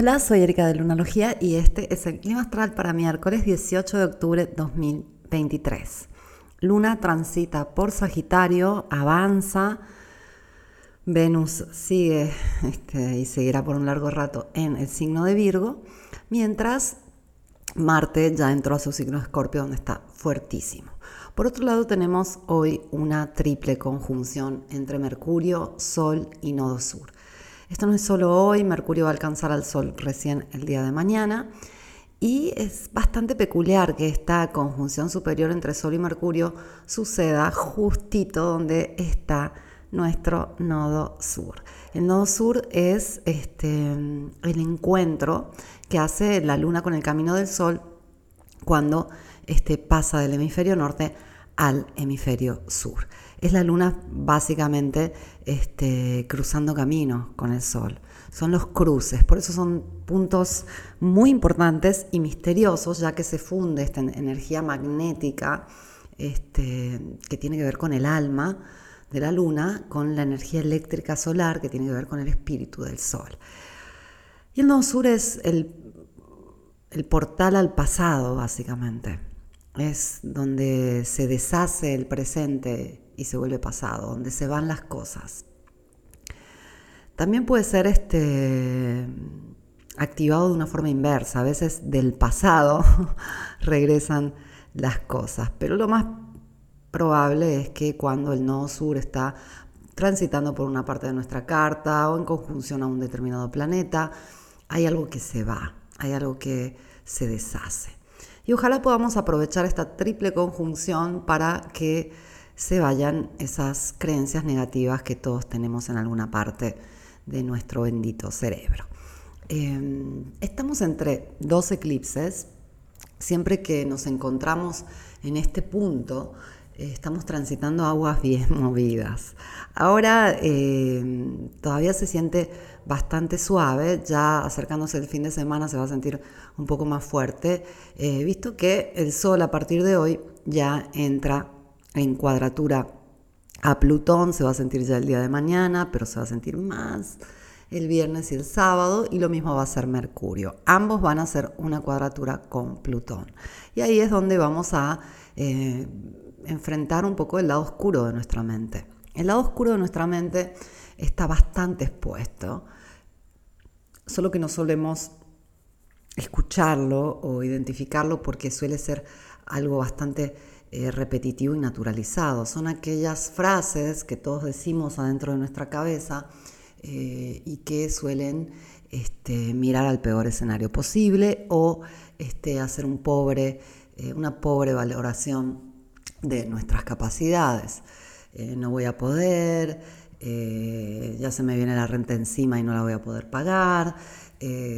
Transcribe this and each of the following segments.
Hola, soy Erika de Lunalogía y este es el clima astral para miércoles 18 de octubre 2023. Luna transita por Sagitario, avanza. Venus sigue este, y seguirá por un largo rato en el signo de Virgo, mientras Marte ya entró a su signo de Escorpio, donde está fuertísimo. Por otro lado, tenemos hoy una triple conjunción entre Mercurio, Sol y Nodo Sur. Esto no es solo hoy, Mercurio va a alcanzar al Sol recién el día de mañana. Y es bastante peculiar que esta conjunción superior entre Sol y Mercurio suceda justito donde está nuestro nodo sur. El nodo sur es este, el encuentro que hace la luna con el camino del Sol cuando este, pasa del hemisferio norte al hemisferio sur. Es la luna básicamente este, cruzando camino con el sol. Son los cruces, por eso son puntos muy importantes y misteriosos, ya que se funde esta energía magnética este, que tiene que ver con el alma de la luna, con la energía eléctrica solar que tiene que ver con el espíritu del sol. Y el nodo sur es el, el portal al pasado, básicamente es donde se deshace el presente y se vuelve pasado, donde se van las cosas. También puede ser este, activado de una forma inversa, a veces del pasado regresan las cosas, pero lo más probable es que cuando el nodo sur está transitando por una parte de nuestra carta o en conjunción a un determinado planeta, hay algo que se va, hay algo que se deshace. Y ojalá podamos aprovechar esta triple conjunción para que se vayan esas creencias negativas que todos tenemos en alguna parte de nuestro bendito cerebro. Em, estamos entre dos eclipses. Siempre que nos encontramos en este punto, eh, estamos transitando aguas bien movidas. Ahora em, todavía se siente bastante suave, ya acercándose el fin de semana se va a sentir un poco más fuerte, eh, visto que el Sol a partir de hoy ya entra en cuadratura a Plutón, se va a sentir ya el día de mañana, pero se va a sentir más el viernes y el sábado, y lo mismo va a ser Mercurio. Ambos van a hacer una cuadratura con Plutón. Y ahí es donde vamos a eh, enfrentar un poco el lado oscuro de nuestra mente. El lado oscuro de nuestra mente está bastante expuesto, solo que no solemos escucharlo o identificarlo porque suele ser algo bastante eh, repetitivo y naturalizado. Son aquellas frases que todos decimos adentro de nuestra cabeza eh, y que suelen este, mirar al peor escenario posible o este, hacer eh, una pobre valoración de nuestras capacidades. no voy a poder, ya se me viene la renta encima y no la voy a poder pagar,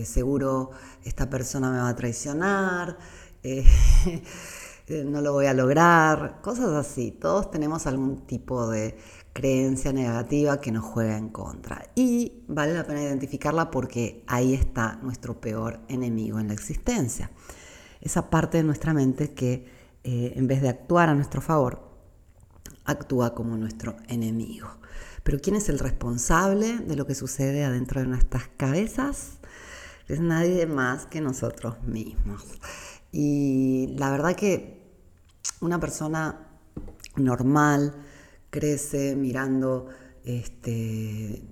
seguro esta persona me va a traicionar, no lo voy a lograr, cosas así. Todos tenemos algún tipo de creencia negativa que nos juega en contra. Y vale la pena identificarla porque ahí está nuestro peor enemigo en la existencia. Esa parte de nuestra mente que en vez de actuar a nuestro favor, actúa como nuestro enemigo. Pero ¿quién es el responsable de lo que sucede adentro de nuestras cabezas? Es nadie más que nosotros mismos. Y la verdad que una persona normal crece mirando este,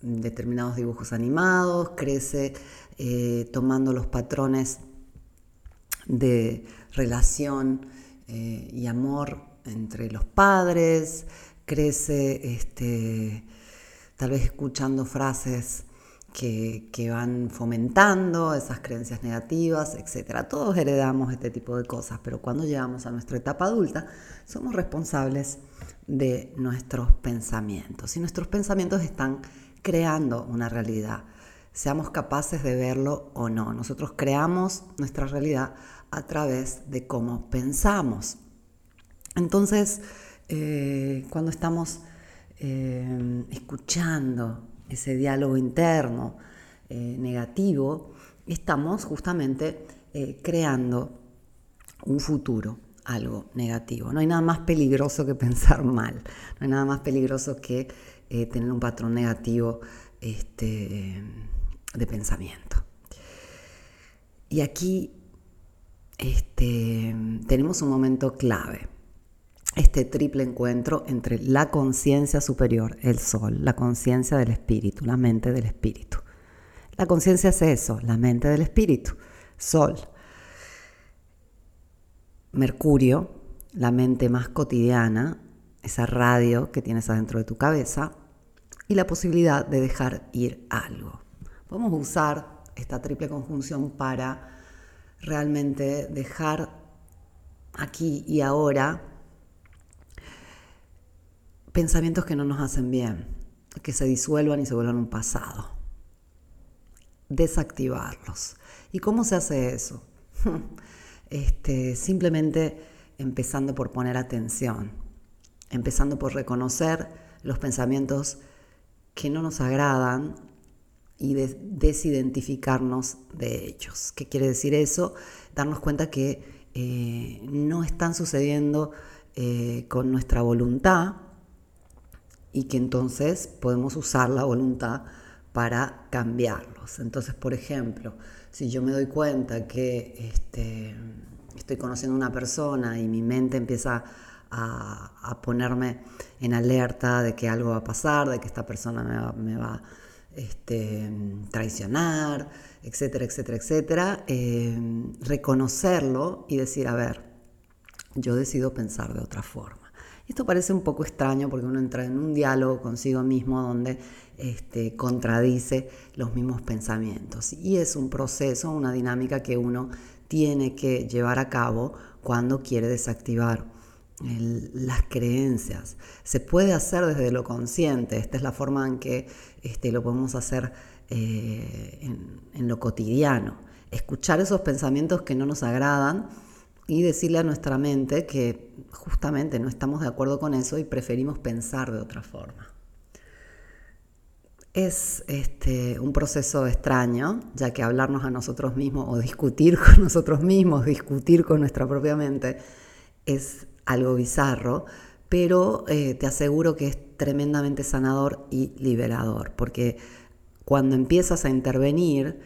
determinados dibujos animados, crece eh, tomando los patrones de relación eh, y amor entre los padres, crece este, tal vez escuchando frases que, van fomentando esas creencias negativas, etc. Todos heredamos este tipo de cosas, pero cuando llegamos a nuestra etapa adulta somos responsables de nuestros pensamientos y nuestros pensamientos están creando una realidad, seamos capaces de verlo o no. Nosotros creamos nuestra realidad a través de cómo pensamos. Entonces, eh, cuando estamos eh, escuchando ese diálogo interno eh, negativo, estamos justamente creando un futuro, algo negativo. No hay nada más peligroso que pensar mal, no hay nada más peligroso que tener un patrón negativo este, de pensamiento. Y aquí este, tenemos un momento clave, este triple encuentro entre la conciencia superior, el sol, la conciencia del espíritu, la mente del espíritu. La conciencia es eso, la mente del espíritu, sol. Mercurio, la mente más cotidiana, esa radio que tienes adentro de tu cabeza, y la posibilidad de dejar ir algo. Vamos a usar esta triple conjunción para realmente dejar aquí y ahora pensamientos que no nos hacen bien, que se disuelvan y se vuelvan un pasado. Desactivarlos. ¿Y cómo se hace eso? Este, simplemente empezando por poner atención, empezando por reconocer los pensamientos que no nos agradan y desidentificarnos de ellos. ¿Qué quiere decir eso? Darnos cuenta que eh, no están sucediendo eh, con nuestra voluntad y que entonces podemos usar la voluntad para cambiarlos. Entonces, por ejemplo, si yo me doy cuenta que este, estoy conociendo a una persona y mi mente empieza a, ponerme en alerta de que algo va a pasar, de que esta persona me va, a este, traicionar, etcétera, etcétera, etcétera, eh, reconocerlo y decir, a ver, yo decido pensar de otra forma. Esto parece un poco extraño porque uno entra en un diálogo consigo mismo donde este, contradice los mismos pensamientos. Y es un proceso, una dinámica que uno tiene que llevar a cabo cuando quiere desactivar las creencias. Se puede hacer desde lo consciente, esta es la forma en que este, lo podemos hacer eh, en, en lo cotidiano. Escuchar esos pensamientos que no nos agradan y decirle a nuestra mente que justamente no estamos de acuerdo con eso y preferimos pensar de otra forma. Es este, un proceso extraño, ya que hablarnos a nosotros mismos o discutir con nosotros mismos, discutir con nuestra propia mente, es algo bizarro, pero eh, te aseguro que es tremendamente sanador y liberador, porque cuando empiezas a intervenir,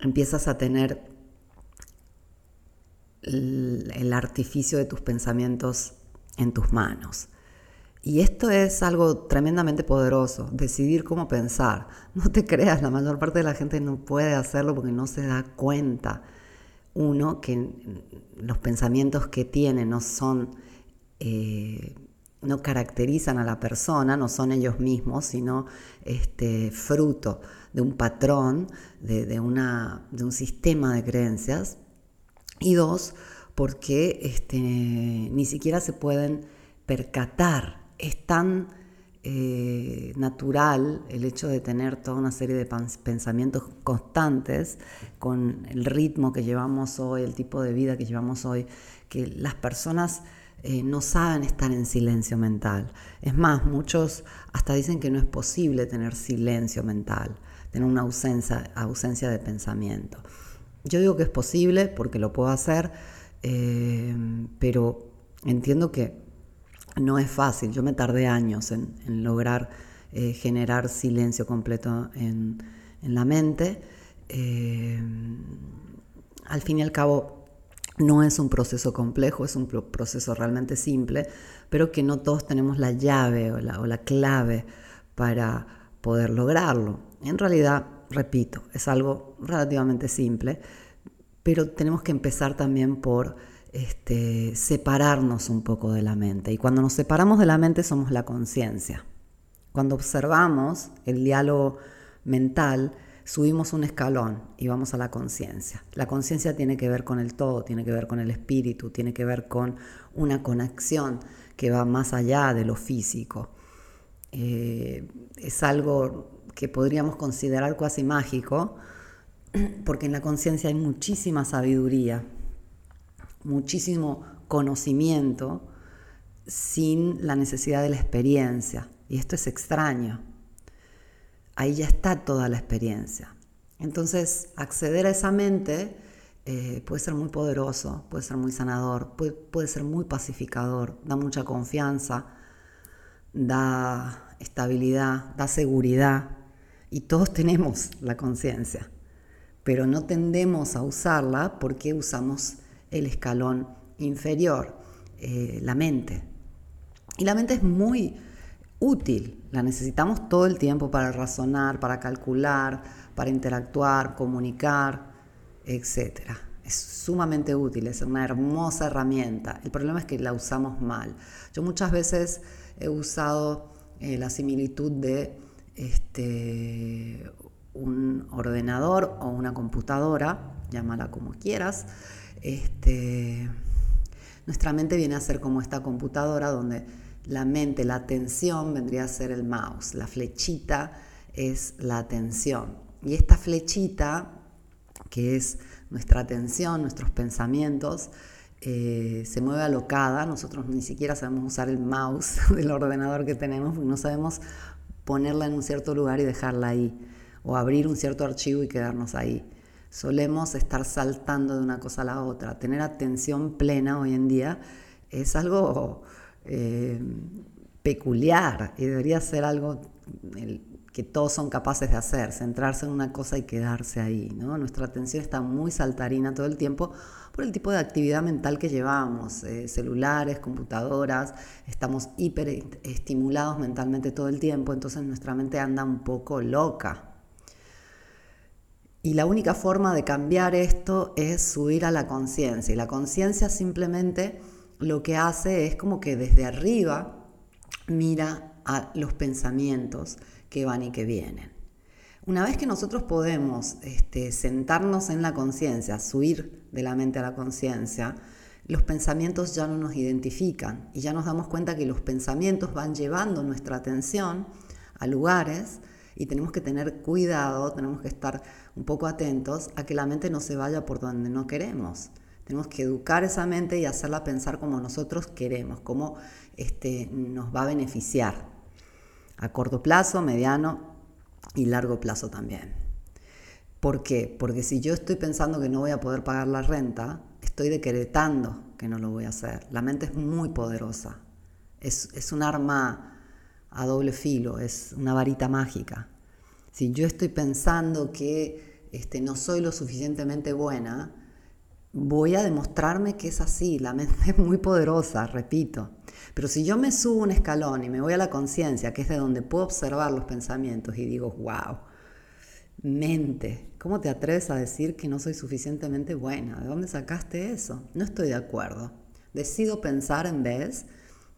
empiezas a tener el, artificio de tus pensamientos en tus manos. Y esto es algo tremendamente poderoso, decidir cómo pensar. No te creas, la mayor parte de la gente no puede hacerlo porque no se da cuenta uno, que los pensamientos que tiene no son, eh, no caracterizan a la persona, no son ellos mismos, sino este, fruto de un patrón, de, una, de un sistema de creencias. Y dos, porque este, ni siquiera se pueden percatar, es tan eh, natural el hecho de tener toda una serie de pensamientos constantes con el ritmo que llevamos hoy, el tipo de vida que llevamos hoy, que las personas eh, no saben estar en silencio mental. Es más, muchos hasta dicen que no es posible tener silencio mental, tener una ausencia, ausencia de pensamiento. Yo digo que es posible porque lo puedo hacer, eh, pero entiendo que no es fácil, yo me tardé años en, lograr eh, generar silencio completo en, la mente. Eh, al fin y al cabo, no es un proceso complejo, es un proceso realmente simple, pero que no todos tenemos la llave o la, o la clave para poder lograrlo. En realidad, repito, es algo relativamente simple, pero tenemos que empezar también por este, separarnos un poco de la mente. Y cuando nos separamos de la mente somos la conciencia. Cuando observamos el diálogo mental, subimos un escalón y vamos a la conciencia. La conciencia tiene que ver con el todo, tiene que ver con el espíritu, tiene que ver con una conexión que va más allá de lo físico. Eh, es algo que podríamos considerar cuasi mágico, porque en la conciencia hay muchísima sabiduría, muchísimo conocimiento sin la necesidad de la experiencia. Y esto es extraño. Ahí ya está toda la experiencia. Entonces, acceder a esa mente eh, puede ser muy poderoso, puede ser muy sanador, puede, puede ser muy pacificador, da mucha confianza, da estabilidad, da seguridad. Y todos tenemos la conciencia. pero no tendemos a usarla porque usamos el escalón inferior, eh, la mente. Y la mente es muy útil, la necesitamos todo el tiempo para razonar, para calcular, para interactuar, comunicar, etc. Es sumamente útil, es una hermosa herramienta. El problema es que la usamos mal. Yo muchas veces he usado eh, la similitud de este, un ordenador o una computadora, llámala como quieras. Este, nuestra mente viene a ser como esta computadora donde la mente, la atención vendría a ser el mouse, la flechita es la atención. Y esta flechita, que es nuestra atención, nuestros pensamientos, eh, se mueve alocada. Nosotros ni siquiera sabemos usar el mouse del ordenador que tenemos, porque no sabemos ponerla en un cierto lugar y dejarla ahí, o abrir un cierto archivo y quedarnos ahí. Solemos estar saltando de una cosa a la otra. Tener atención plena hoy en día es algo eh, peculiar y debería ser algo que todos son capaces de hacer, centrarse en una cosa y quedarse ahí. ¿no? Nuestra atención está muy saltarina todo el tiempo por el tipo de actividad mental que llevamos, eh, celulares, computadoras, estamos hiperestimulados mentalmente todo el tiempo, entonces nuestra mente anda un poco loca. Y la única forma de cambiar esto es subir a la conciencia. Y la conciencia simplemente lo que hace es como que desde arriba mira a los pensamientos que van y que vienen. Una vez que nosotros podemos este, sentarnos en la conciencia, subir de la mente a la conciencia, los pensamientos ya no nos identifican y ya nos damos cuenta que los pensamientos van llevando nuestra atención a lugares y tenemos que tener cuidado, tenemos que estar un poco atentos a que la mente no se vaya por donde no queremos. Tenemos que educar esa mente y hacerla pensar como nosotros queremos, cómo este, nos va a beneficiar a corto plazo, mediano y largo plazo también. ¿Por qué? Porque si yo estoy pensando que no voy a poder pagar la renta, estoy decretando que no lo voy a hacer. La mente es muy poderosa. Es, es un arma a doble filo, es una varita mágica. Si yo estoy pensando que este, no soy lo suficientemente buena, voy a demostrarme que es así. La mente es muy poderosa, repito. Pero si yo me subo un escalón y me voy a la conciencia, que es de donde puedo observar los pensamientos y digo, wow, mente, ¿cómo te atreves a decir que no soy suficientemente buena? ¿De dónde sacaste eso? No estoy de acuerdo. Decido pensar en vez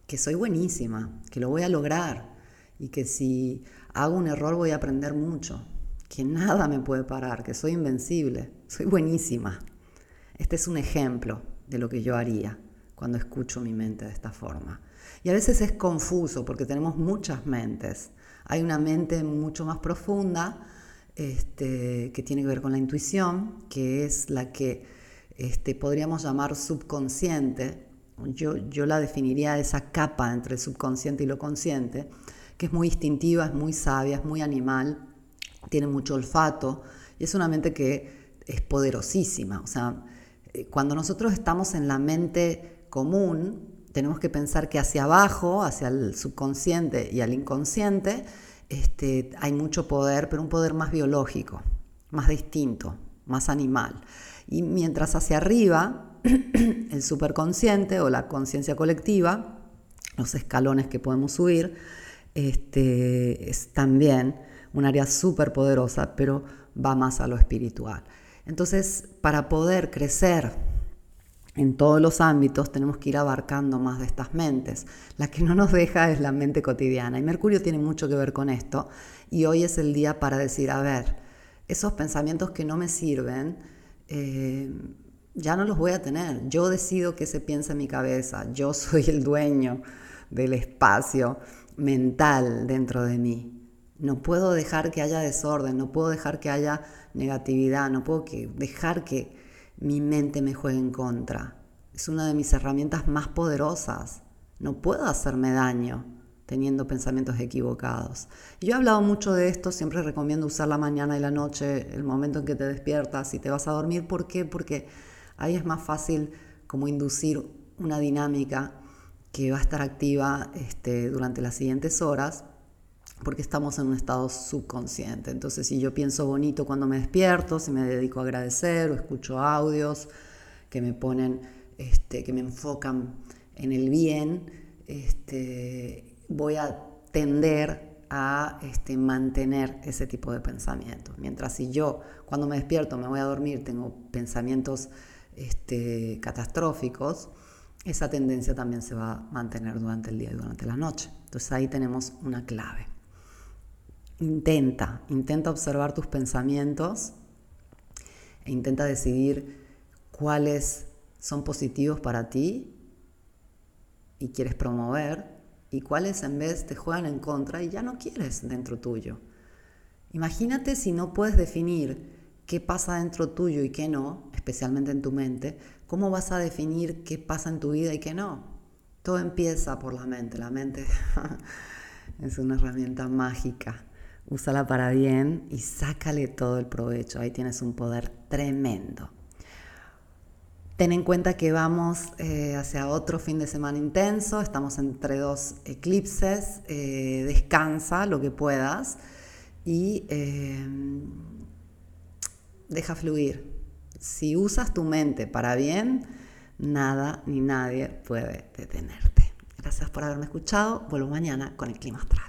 que soy buenísima, que lo voy a lograr y que si hago un error voy a aprender mucho, que nada me puede parar, que soy invencible, soy buenísima. Este es un ejemplo de lo que yo haría cuando escucho mi mente de esta forma. Y a veces es confuso porque tenemos muchas mentes. Hay una mente mucho más profunda este, que tiene que ver con la intuición, que es la que este, podríamos llamar subconsciente. Yo, yo la definiría esa capa entre el subconsciente y lo consciente, que es muy instintiva, es muy sabia, es muy animal, tiene mucho olfato y es una mente que es poderosísima. O sea, eh, cuando nosotros estamos en la mente común, tenemos que pensar que hacia abajo, hacia el subconsciente y al inconsciente, este, hay mucho poder, pero un poder más biológico, más distinto, más animal. Y mientras hacia arriba, el superconsciente o la conciencia colectiva, los escalones que podemos subir, este, es también un área súper poderosa, pero va más a lo espiritual. Entonces, para poder crecer en todos los ámbitos tenemos que ir abarcando más de estas mentes. La que no nos deja es la mente cotidiana. Y Mercurio tiene mucho que ver con esto. Y hoy es el día para decir, a ver, esos pensamientos que no me sirven, eh, ya no los voy a tener. Yo decido qué se piensa en mi cabeza. Yo soy el dueño del espacio mental dentro de mí. No puedo dejar que haya desorden, no puedo dejar que haya negatividad, no puedo dejar que mi mente me juegue en contra. Es una de mis herramientas más poderosas. No puedo hacerme daño teniendo pensamientos equivocados. Yo he hablado mucho de esto, siempre recomiendo usar la mañana y la noche, el momento en que te despiertas y te vas a dormir. ¿Por qué? Porque ahí es más fácil como inducir una dinámica que va a estar activa este, durante las siguientes horas porque estamos en un estado subconsciente. Entonces, si yo pienso bonito cuando me despierto, si me dedico a agradecer o escucho audios que me ponen, este, que me enfocan en el bien, este, voy a tender a este, mantener ese tipo de pensamientos. Mientras si yo cuando me despierto me voy a dormir tengo pensamientos este, catastróficos, esa tendencia también se va a mantener durante el día y durante la noche. Entonces ahí tenemos una clave. Intenta, intenta observar tus pensamientos e intenta decidir cuáles son positivos para ti y quieres promover y cuáles en vez te juegan en contra y ya no quieres dentro tuyo. Imagínate si no puedes definir qué pasa dentro tuyo y qué no, especialmente en tu mente, ¿cómo vas a definir qué pasa en tu vida y qué no? Todo empieza por la mente. La mente es una herramienta mágica. Úsala para bien y sácale todo el provecho. Ahí tienes un poder tremendo. Ten en cuenta que vamos eh, hacia otro fin de semana intenso, estamos entre dos eclipses, eh, descansa lo que puedas y eh, deja fluir. Si usas tu mente para bien, nada ni nadie puede detenerte. Gracias por haberme escuchado. Vuelvo mañana con el clima astral.